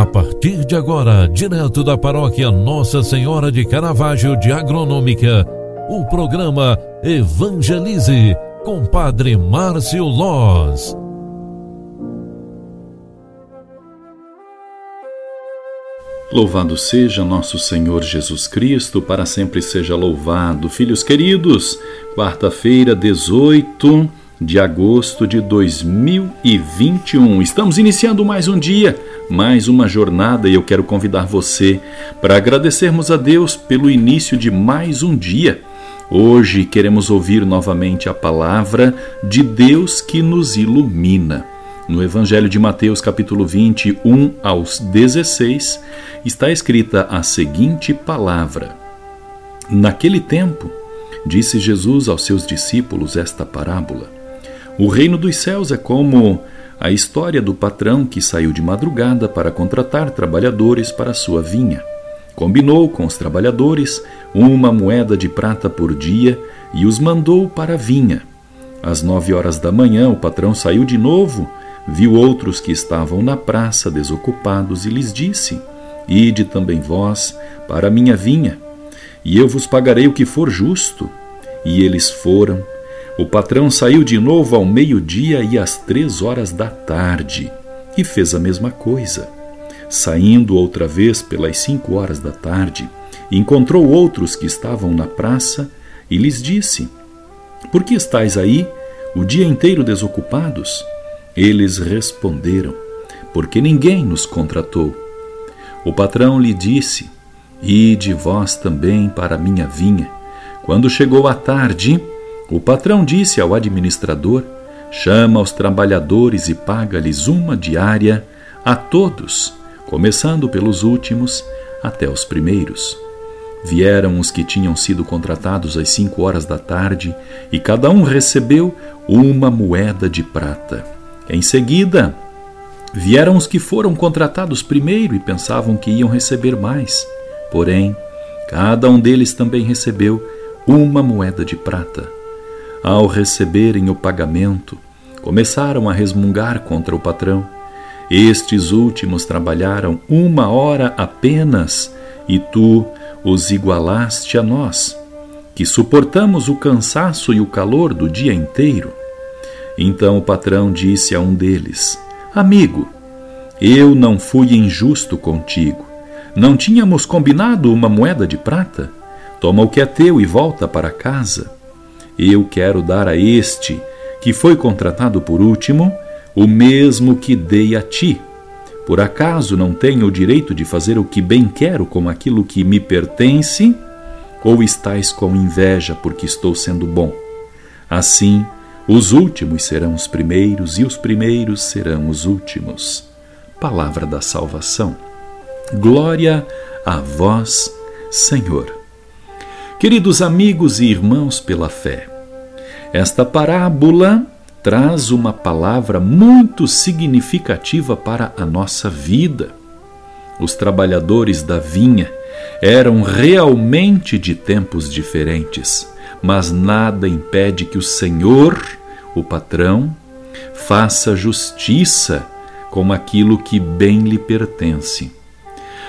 A partir de agora, direto da paróquia Nossa Senhora de Caravaggio de Agronômica, o programa Evangelize com Padre Márcio Loz. Louvado seja nosso Senhor Jesus Cristo, para sempre seja louvado. Filhos queridos, quarta-feira, 18 de agosto de 2021. Estamos iniciando mais um dia, mais uma jornada e eu quero convidar você para agradecermos a Deus pelo início de mais um dia. Hoje queremos ouvir novamente a palavra de Deus que nos ilumina. No Evangelho de Mateus, capítulo 21 aos 16, está escrita a seguinte palavra: Naquele tempo, disse Jesus aos seus discípulos esta parábola. O reino dos céus é como a história do patrão que saiu de madrugada para contratar trabalhadores para sua vinha. Combinou com os trabalhadores uma moeda de prata por dia e os mandou para a vinha. Às nove horas da manhã, o patrão saiu de novo, viu outros que estavam na praça desocupados e lhes disse: Ide também vós para a minha vinha, e eu vos pagarei o que for justo. E eles foram o patrão saiu de novo ao meio-dia e às três horas da tarde e fez a mesma coisa. Saindo outra vez pelas cinco horas da tarde, encontrou outros que estavam na praça e lhes disse: Por que estáis aí o dia inteiro desocupados? Eles responderam: Porque ninguém nos contratou. O patrão lhe disse: Ide vós também para a minha vinha. Quando chegou a tarde, o patrão disse ao administrador: chama os trabalhadores e paga-lhes uma diária a todos, começando pelos últimos até os primeiros. Vieram os que tinham sido contratados às cinco horas da tarde e cada um recebeu uma moeda de prata. Em seguida, vieram os que foram contratados primeiro e pensavam que iam receber mais. Porém, cada um deles também recebeu uma moeda de prata. Ao receberem o pagamento, começaram a resmungar contra o patrão. Estes últimos trabalharam uma hora apenas e tu os igualaste a nós, que suportamos o cansaço e o calor do dia inteiro. Então o patrão disse a um deles: Amigo, eu não fui injusto contigo. Não tínhamos combinado uma moeda de prata? Toma o que é teu e volta para casa. Eu quero dar a este, que foi contratado por último, o mesmo que dei a ti. Por acaso não tenho o direito de fazer o que bem quero com aquilo que me pertence? Ou estás com inveja porque estou sendo bom? Assim, os últimos serão os primeiros e os primeiros serão os últimos. Palavra da salvação. Glória a vós, Senhor. Queridos amigos e irmãos pela fé, esta parábola traz uma palavra muito significativa para a nossa vida. Os trabalhadores da vinha eram realmente de tempos diferentes, mas nada impede que o Senhor, o patrão, faça justiça com aquilo que bem lhe pertence.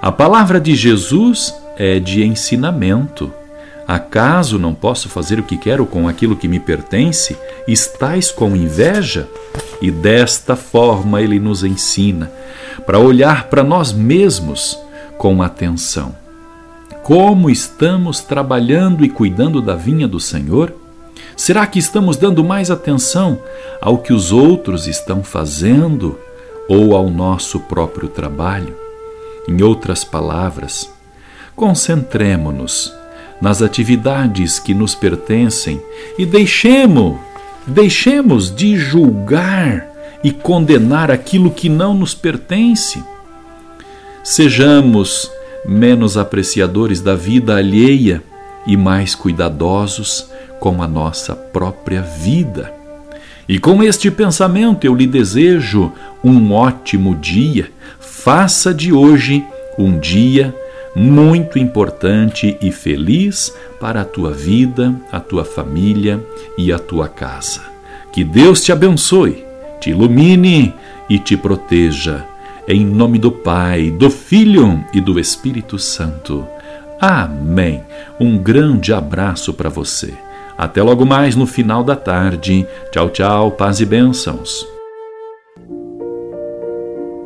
A palavra de Jesus é de ensinamento Acaso não posso fazer o que quero com aquilo que me pertence? Estais com inveja? E desta forma ele nos ensina para olhar para nós mesmos com atenção. Como estamos trabalhando e cuidando da vinha do Senhor? Será que estamos dando mais atenção ao que os outros estão fazendo ou ao nosso próprio trabalho? Em outras palavras, concentremo-nos nas atividades que nos pertencem e deixemos, deixemos de julgar e condenar aquilo que não nos pertence. Sejamos menos apreciadores da vida alheia e mais cuidadosos com a nossa própria vida. E com este pensamento eu lhe desejo um ótimo dia. Faça de hoje um dia muito importante e feliz para a tua vida, a tua família e a tua casa. Que Deus te abençoe, te ilumine e te proteja. Em nome do Pai, do Filho e do Espírito Santo. Amém. Um grande abraço para você. Até logo mais no final da tarde. Tchau, tchau, paz e bênçãos.